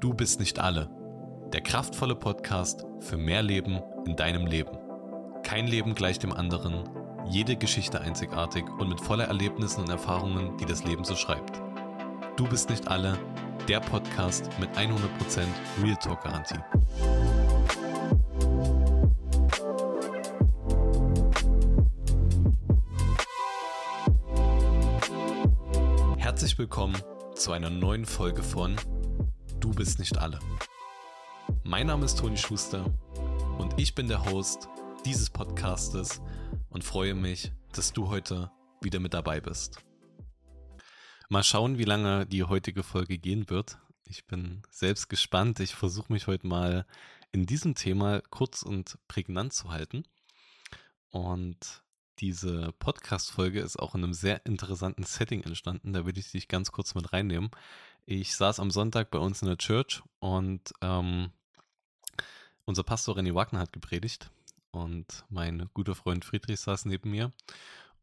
Du bist nicht alle. Der kraftvolle Podcast für mehr Leben in deinem Leben. Kein Leben gleich dem anderen, jede Geschichte einzigartig und mit voller Erlebnissen und Erfahrungen, die das Leben so schreibt. Du bist nicht alle. Der Podcast mit 100% Real Talk Garantie. Herzlich willkommen zu einer neuen Folge von Du bist nicht alle. Mein Name ist Toni Schuster und ich bin der Host dieses Podcastes und freue mich, dass du heute wieder mit dabei bist. Mal schauen, wie lange die heutige Folge gehen wird. Ich bin selbst gespannt. Ich versuche mich heute mal in diesem Thema kurz und prägnant zu halten. Und diese Podcast-Folge ist auch in einem sehr interessanten Setting entstanden. Da will ich dich ganz kurz mit reinnehmen. Ich saß am Sonntag bei uns in der Church und ähm, unser Pastor René Wagner hat gepredigt und mein guter Freund Friedrich saß neben mir.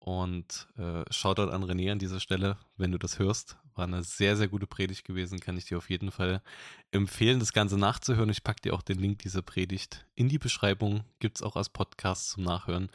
Und äh, Shoutout an René an dieser Stelle, wenn du das hörst. War eine sehr, sehr gute Predigt gewesen. Kann ich dir auf jeden Fall empfehlen, das Ganze nachzuhören. Ich packe dir auch den Link dieser Predigt in die Beschreibung. Gibt es auch als Podcast zum Nachhören.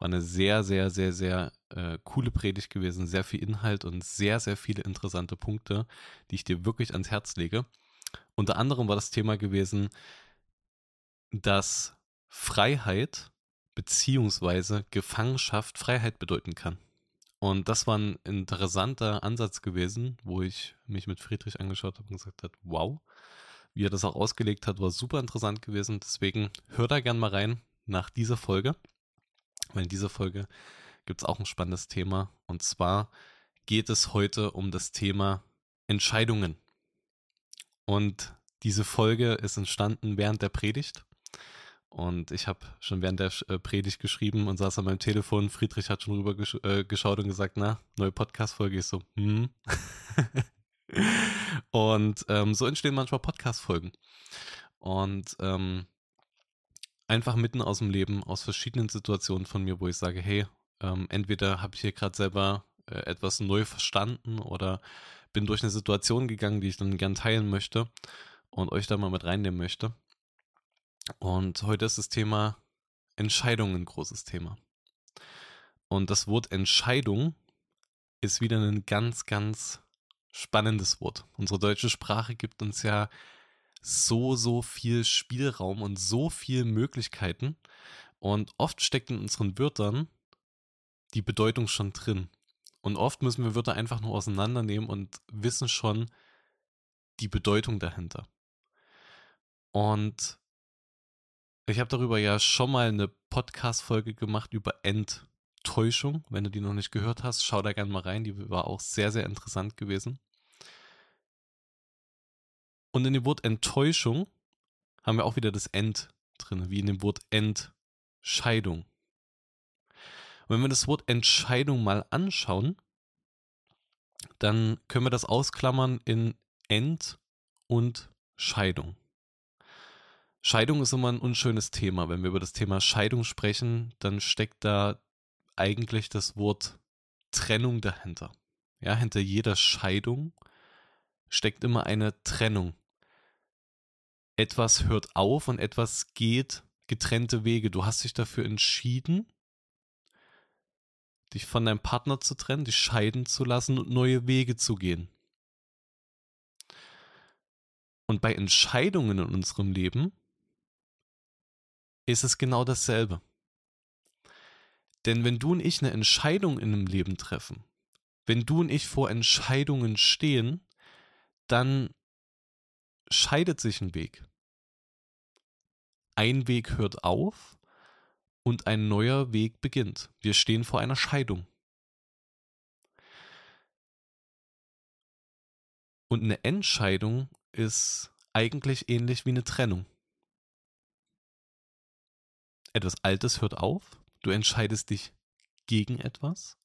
War eine sehr, sehr, sehr, sehr äh, coole Predigt gewesen, sehr viel Inhalt und sehr, sehr viele interessante Punkte, die ich dir wirklich ans Herz lege. Unter anderem war das Thema gewesen, dass Freiheit beziehungsweise Gefangenschaft Freiheit bedeuten kann. Und das war ein interessanter Ansatz gewesen, wo ich mich mit Friedrich angeschaut habe und gesagt habe, wow, wie er das auch ausgelegt hat, war super interessant gewesen. Deswegen hör da gern mal rein nach dieser Folge. Weil in dieser Folge gibt es auch ein spannendes Thema. Und zwar geht es heute um das Thema Entscheidungen. Und diese Folge ist entstanden während der Predigt. Und ich habe schon während der äh, Predigt geschrieben und saß an meinem Telefon. Friedrich hat schon rüber gesch äh, geschaut und gesagt, na, neue Podcast-Folge. Ich so, hm. und ähm, so entstehen manchmal Podcast-Folgen. Und ähm, einfach mitten aus dem Leben, aus verschiedenen Situationen von mir, wo ich sage, hey, ähm, entweder habe ich hier gerade selber äh, etwas neu verstanden oder bin durch eine Situation gegangen, die ich dann gern teilen möchte und euch da mal mit reinnehmen möchte. Und heute ist das Thema Entscheidung ein großes Thema. Und das Wort Entscheidung ist wieder ein ganz, ganz spannendes Wort. Unsere deutsche Sprache gibt uns ja so, so viel Spielraum und so viele Möglichkeiten. Und oft steckt in unseren Wörtern die Bedeutung schon drin. Und oft müssen wir Wörter einfach nur auseinandernehmen und wissen schon die Bedeutung dahinter. Und ich habe darüber ja schon mal eine Podcast-Folge gemacht über Enttäuschung. Wenn du die noch nicht gehört hast, schau da gerne mal rein. Die war auch sehr, sehr interessant gewesen. Und in dem Wort Enttäuschung haben wir auch wieder das End drin, wie in dem Wort Entscheidung. Und wenn wir das Wort Entscheidung mal anschauen, dann können wir das ausklammern in End und Scheidung. Scheidung ist immer ein unschönes Thema. Wenn wir über das Thema Scheidung sprechen, dann steckt da eigentlich das Wort Trennung dahinter. Ja, hinter jeder Scheidung steckt immer eine Trennung etwas hört auf und etwas geht getrennte Wege. Du hast dich dafür entschieden, dich von deinem Partner zu trennen, dich scheiden zu lassen und neue Wege zu gehen. Und bei Entscheidungen in unserem Leben ist es genau dasselbe. Denn wenn du und ich eine Entscheidung in einem Leben treffen, wenn du und ich vor Entscheidungen stehen, dann scheidet sich ein Weg. Ein Weg hört auf und ein neuer Weg beginnt. Wir stehen vor einer Scheidung. Und eine Entscheidung ist eigentlich ähnlich wie eine Trennung. Etwas Altes hört auf, du entscheidest dich gegen etwas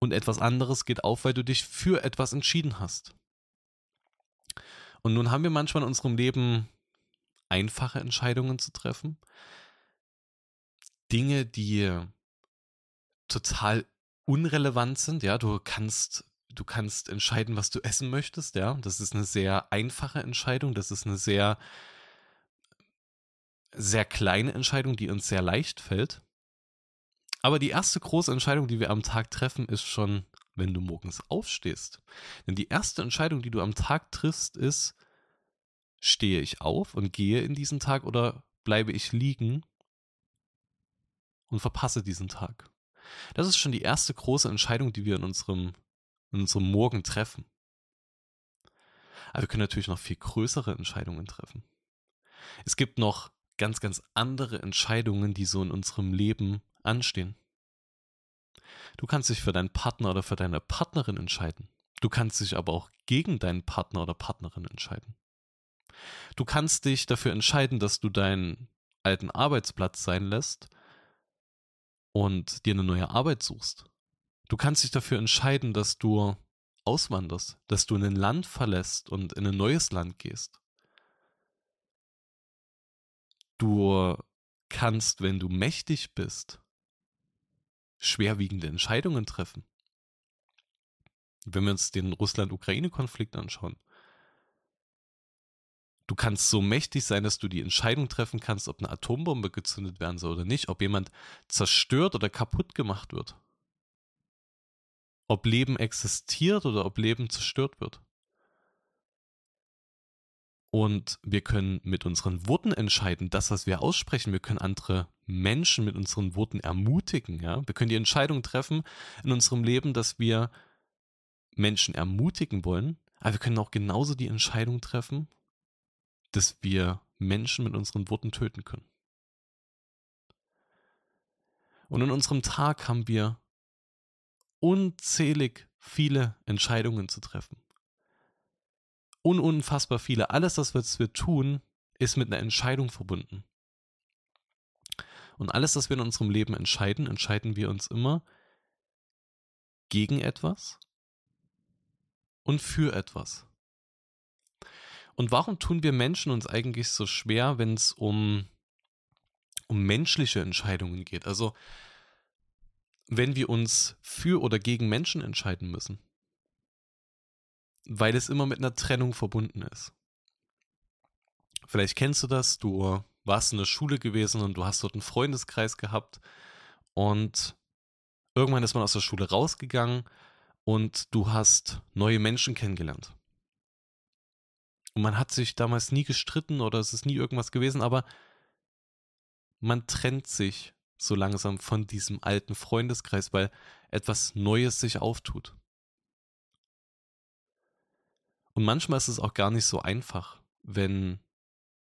und etwas anderes geht auf, weil du dich für etwas entschieden hast. Und nun haben wir manchmal in unserem Leben einfache Entscheidungen zu treffen. Dinge, die total unrelevant sind. Ja, du kannst, du kannst entscheiden, was du essen möchtest, ja. Das ist eine sehr einfache Entscheidung. Das ist eine sehr, sehr kleine Entscheidung, die uns sehr leicht fällt. Aber die erste große Entscheidung, die wir am Tag treffen, ist schon, wenn du morgens aufstehst. Denn die erste Entscheidung, die du am Tag triffst, ist, stehe ich auf und gehe in diesen Tag oder bleibe ich liegen und verpasse diesen Tag? Das ist schon die erste große Entscheidung, die wir in unserem, in unserem Morgen treffen. Aber wir können natürlich noch viel größere Entscheidungen treffen. Es gibt noch ganz, ganz andere Entscheidungen, die so in unserem Leben anstehen. Du kannst dich für deinen Partner oder für deine Partnerin entscheiden. Du kannst dich aber auch gegen deinen Partner oder Partnerin entscheiden. Du kannst dich dafür entscheiden, dass du deinen alten Arbeitsplatz sein lässt und dir eine neue Arbeit suchst. Du kannst dich dafür entscheiden, dass du auswanderst, dass du in ein Land verlässt und in ein neues Land gehst. Du kannst, wenn du mächtig bist, schwerwiegende Entscheidungen treffen. Wenn wir uns den Russland-Ukraine-Konflikt anschauen, du kannst so mächtig sein, dass du die Entscheidung treffen kannst, ob eine Atombombe gezündet werden soll oder nicht, ob jemand zerstört oder kaputt gemacht wird. Ob Leben existiert oder ob Leben zerstört wird. Und wir können mit unseren Worten entscheiden, das, was wir aussprechen. Wir können andere Menschen mit unseren Worten ermutigen. Ja? Wir können die Entscheidung treffen in unserem Leben, dass wir Menschen ermutigen wollen. Aber wir können auch genauso die Entscheidung treffen, dass wir Menschen mit unseren Worten töten können. Und in unserem Tag haben wir unzählig viele Entscheidungen zu treffen un unfassbar viele. Alles, das, was wir tun, ist mit einer Entscheidung verbunden. Und alles, was wir in unserem Leben entscheiden, entscheiden wir uns immer gegen etwas und für etwas. Und warum tun wir Menschen uns eigentlich so schwer, wenn es um, um menschliche Entscheidungen geht? Also, wenn wir uns für oder gegen Menschen entscheiden müssen weil es immer mit einer Trennung verbunden ist. Vielleicht kennst du das, du warst in der Schule gewesen und du hast dort einen Freundeskreis gehabt und irgendwann ist man aus der Schule rausgegangen und du hast neue Menschen kennengelernt. Und man hat sich damals nie gestritten oder es ist nie irgendwas gewesen, aber man trennt sich so langsam von diesem alten Freundeskreis, weil etwas Neues sich auftut. Und manchmal ist es auch gar nicht so einfach, wenn,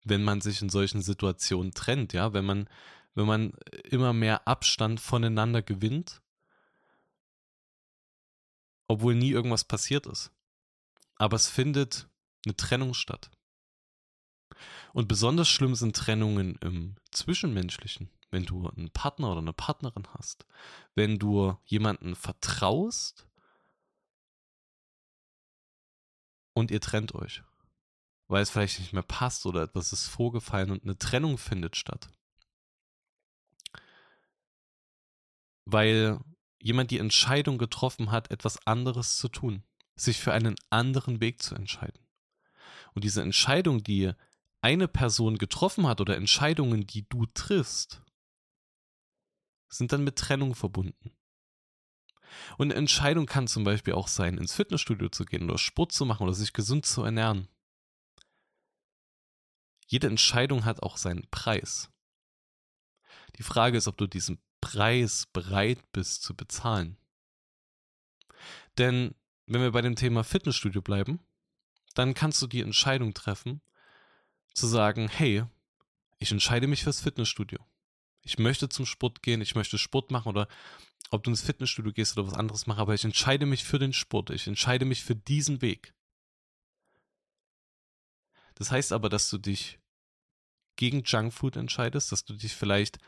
wenn man sich in solchen Situationen trennt, ja, wenn man, wenn man immer mehr Abstand voneinander gewinnt, obwohl nie irgendwas passiert ist. Aber es findet eine Trennung statt. Und besonders schlimm sind Trennungen im Zwischenmenschlichen, wenn du einen Partner oder eine Partnerin hast, wenn du jemanden vertraust und ihr trennt euch. Weil es vielleicht nicht mehr passt oder etwas ist vorgefallen und eine Trennung findet statt. Weil jemand die Entscheidung getroffen hat, etwas anderes zu tun, sich für einen anderen Weg zu entscheiden. Und diese Entscheidung, die eine Person getroffen hat oder Entscheidungen, die du triffst, sind dann mit Trennung verbunden. Und eine Entscheidung kann zum Beispiel auch sein, ins Fitnessstudio zu gehen oder Sport zu machen oder sich gesund zu ernähren. Jede Entscheidung hat auch seinen Preis. Die Frage ist, ob du diesen Preis bereit bist zu bezahlen. Denn wenn wir bei dem Thema Fitnessstudio bleiben, dann kannst du die Entscheidung treffen, zu sagen, hey, ich entscheide mich fürs Fitnessstudio. Ich möchte zum Sport gehen, ich möchte Sport machen oder ob du ins Fitnessstudio gehst oder was anderes machst, aber ich entscheide mich für den Sport, ich entscheide mich für diesen Weg. Das heißt aber, dass du dich gegen Junkfood entscheidest, dass du dich vielleicht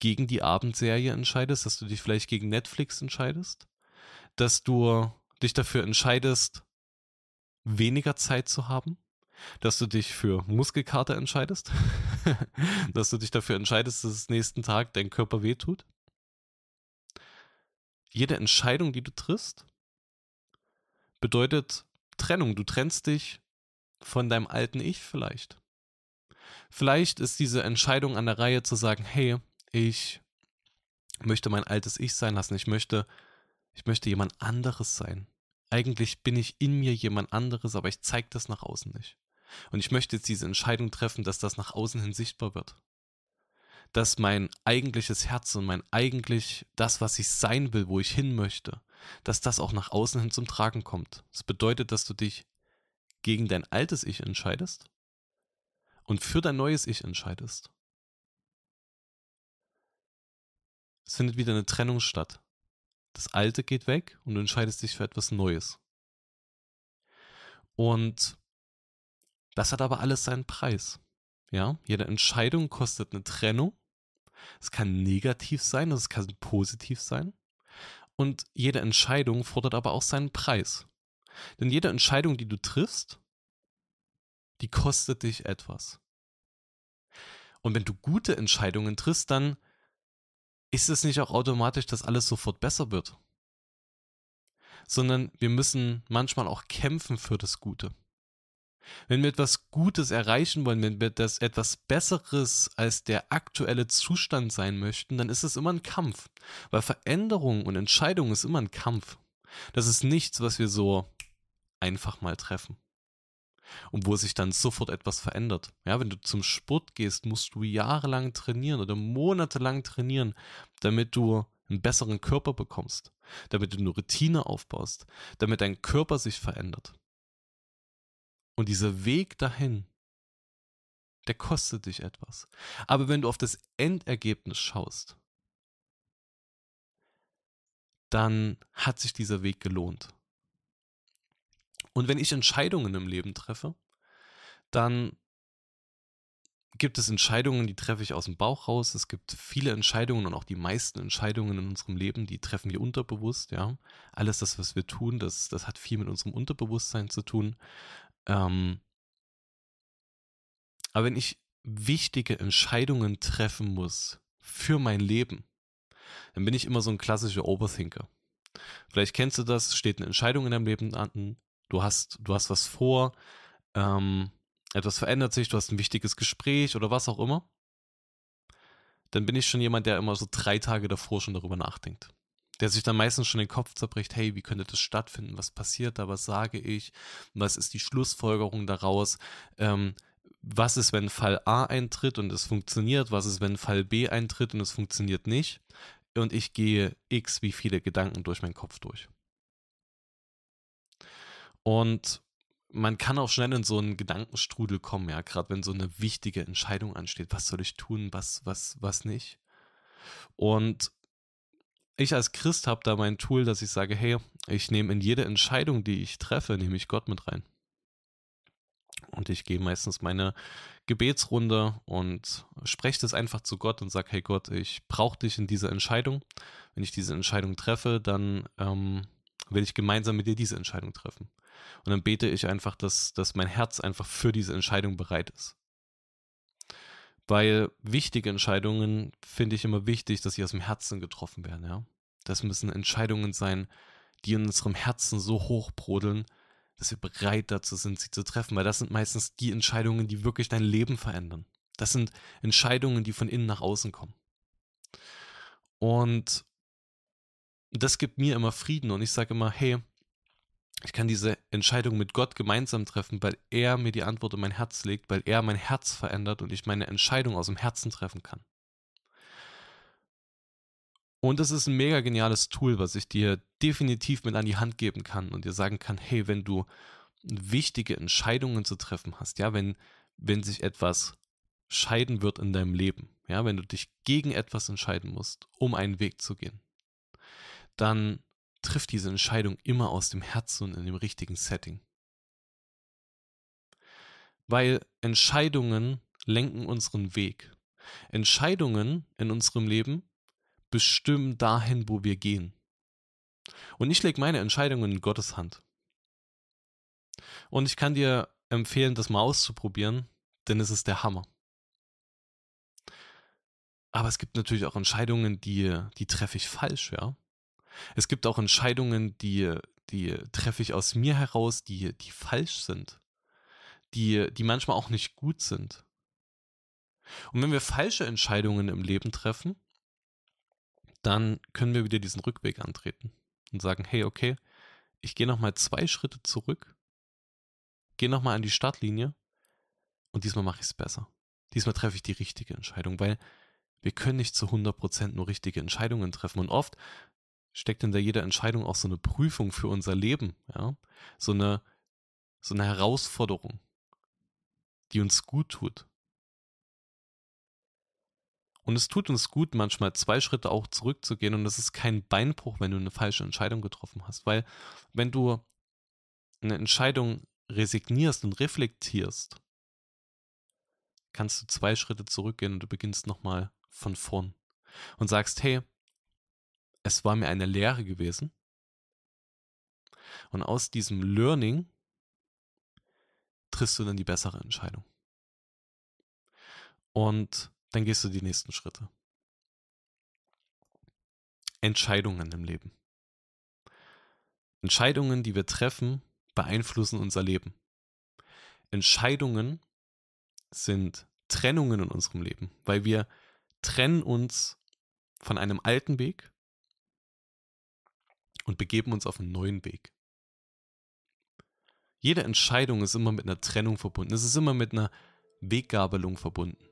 gegen die Abendserie entscheidest, dass du dich vielleicht gegen Netflix entscheidest, dass du dich dafür entscheidest, weniger Zeit zu haben, dass du dich für Muskelkater entscheidest, dass du dich dafür entscheidest, dass es nächsten Tag dein Körper wehtut jede Entscheidung, die du triffst, bedeutet Trennung. Du trennst dich von deinem alten Ich vielleicht. Vielleicht ist diese Entscheidung an der Reihe zu sagen, hey, ich möchte mein altes Ich sein lassen. Ich möchte, ich möchte jemand anderes sein. Eigentlich bin ich in mir jemand anderes, aber ich zeige das nach außen nicht. Und ich möchte jetzt diese Entscheidung treffen, dass das nach außen hin sichtbar wird. Dass mein eigentliches Herz und mein eigentlich das, was ich sein will, wo ich hin möchte, dass das auch nach außen hin zum Tragen kommt. Das bedeutet, dass du dich gegen dein altes Ich entscheidest und für dein neues Ich entscheidest. Es findet wieder eine Trennung statt. Das Alte geht weg und du entscheidest dich für etwas Neues. Und das hat aber alles seinen Preis. Ja, jede Entscheidung kostet eine Trennung. Es kann negativ sein, es kann positiv sein. Und jede Entscheidung fordert aber auch seinen Preis. Denn jede Entscheidung, die du triffst, die kostet dich etwas. Und wenn du gute Entscheidungen triffst, dann ist es nicht auch automatisch, dass alles sofort besser wird. Sondern wir müssen manchmal auch kämpfen für das Gute. Wenn wir etwas Gutes erreichen wollen, wenn wir das etwas Besseres als der aktuelle Zustand sein möchten, dann ist es immer ein Kampf. Weil Veränderung und Entscheidung ist immer ein Kampf. Das ist nichts, was wir so einfach mal treffen und wo sich dann sofort etwas verändert. Ja, wenn du zum Sport gehst, musst du jahrelang trainieren oder monatelang trainieren, damit du einen besseren Körper bekommst, damit du eine Routine aufbaust, damit dein Körper sich verändert. Und dieser Weg dahin, der kostet dich etwas. Aber wenn du auf das Endergebnis schaust, dann hat sich dieser Weg gelohnt. Und wenn ich Entscheidungen im Leben treffe, dann gibt es Entscheidungen, die treffe ich aus dem Bauch raus. Es gibt viele Entscheidungen und auch die meisten Entscheidungen in unserem Leben, die treffen wir unterbewusst, ja. Alles das, was wir tun, das, das hat viel mit unserem Unterbewusstsein zu tun. Ähm aber wenn ich wichtige Entscheidungen treffen muss für mein Leben, dann bin ich immer so ein klassischer Overthinker. Vielleicht kennst du das, steht eine Entscheidung in deinem Leben an, du hast, du hast was vor, ähm, etwas verändert sich, du hast ein wichtiges Gespräch oder was auch immer, dann bin ich schon jemand, der immer so drei Tage davor schon darüber nachdenkt. Der sich dann meistens schon den Kopf zerbricht, hey, wie könnte das stattfinden? Was passiert da? Was sage ich? Was ist die Schlussfolgerung daraus? Ähm, was ist, wenn Fall A eintritt und es funktioniert? Was ist, wenn Fall B eintritt und es funktioniert nicht? Und ich gehe x wie viele Gedanken durch meinen Kopf durch. Und man kann auch schnell in so einen Gedankenstrudel kommen, ja, gerade wenn so eine wichtige Entscheidung ansteht. Was soll ich tun, was, was, was nicht? Und ich als Christ habe da mein Tool, dass ich sage, hey, ich nehme in jede Entscheidung, die ich treffe, nehme ich Gott mit rein. Und ich gehe meistens meine Gebetsrunde und spreche das einfach zu Gott und sage, hey Gott, ich brauche dich in dieser Entscheidung. Wenn ich diese Entscheidung treffe, dann ähm, will ich gemeinsam mit dir diese Entscheidung treffen. Und dann bete ich einfach, dass, dass mein Herz einfach für diese Entscheidung bereit ist. Weil wichtige Entscheidungen finde ich immer wichtig, dass sie aus dem Herzen getroffen werden, ja. Das müssen Entscheidungen sein, die in unserem Herzen so hoch brodeln, dass wir bereit dazu sind, sie zu treffen, weil das sind meistens die Entscheidungen, die wirklich dein Leben verändern. Das sind Entscheidungen, die von innen nach außen kommen. Und das gibt mir immer Frieden und ich sage immer, hey, ich kann diese Entscheidung mit Gott gemeinsam treffen, weil er mir die Antwort in mein Herz legt, weil er mein Herz verändert und ich meine Entscheidung aus dem Herzen treffen kann. Und es ist ein mega geniales Tool, was ich dir definitiv mit an die Hand geben kann und dir sagen kann, hey, wenn du wichtige Entscheidungen zu treffen hast, ja, wenn, wenn sich etwas scheiden wird in deinem Leben, ja, wenn du dich gegen etwas entscheiden musst, um einen Weg zu gehen, dann trifft diese Entscheidung immer aus dem Herzen und in dem richtigen Setting. Weil Entscheidungen lenken unseren Weg. Entscheidungen in unserem Leben bestimmen dahin, wo wir gehen. Und ich lege meine Entscheidungen in Gottes Hand. Und ich kann dir empfehlen, das mal auszuprobieren, denn es ist der Hammer. Aber es gibt natürlich auch Entscheidungen, die, die treffe ich falsch, ja. Es gibt auch Entscheidungen, die, die treffe ich aus mir heraus, die, die falsch sind, die, die manchmal auch nicht gut sind. Und wenn wir falsche Entscheidungen im Leben treffen, dann können wir wieder diesen Rückweg antreten und sagen, hey, okay, ich gehe nochmal zwei Schritte zurück, gehe nochmal an die Startlinie und diesmal mache ich es besser. Diesmal treffe ich die richtige Entscheidung, weil wir können nicht zu 100% nur richtige Entscheidungen treffen. Und oft steckt hinter jeder Entscheidung auch so eine Prüfung für unser Leben, ja, so eine, so eine Herausforderung, die uns gut tut. Und es tut uns gut, manchmal zwei Schritte auch zurückzugehen. Und es ist kein Beinbruch, wenn du eine falsche Entscheidung getroffen hast. Weil wenn du eine Entscheidung resignierst und reflektierst, kannst du zwei Schritte zurückgehen und du beginnst nochmal von vorn. Und sagst, hey, es war mir eine Lehre gewesen. Und aus diesem Learning triffst du dann die bessere Entscheidung. Und dann gehst du die nächsten Schritte. Entscheidungen im Leben. Entscheidungen, die wir treffen, beeinflussen unser Leben. Entscheidungen sind Trennungen in unserem Leben, weil wir trennen uns von einem alten Weg und begeben uns auf einen neuen Weg. Jede Entscheidung ist immer mit einer Trennung verbunden. Es ist immer mit einer Weggabelung verbunden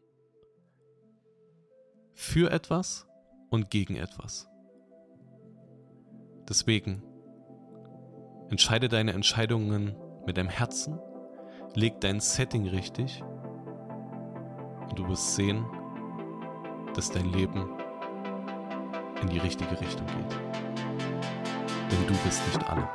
für etwas und gegen etwas. Deswegen entscheide deine Entscheidungen mit deinem Herzen, leg dein Setting richtig und du wirst sehen, dass dein Leben in die richtige Richtung geht. Denn du bist nicht alle.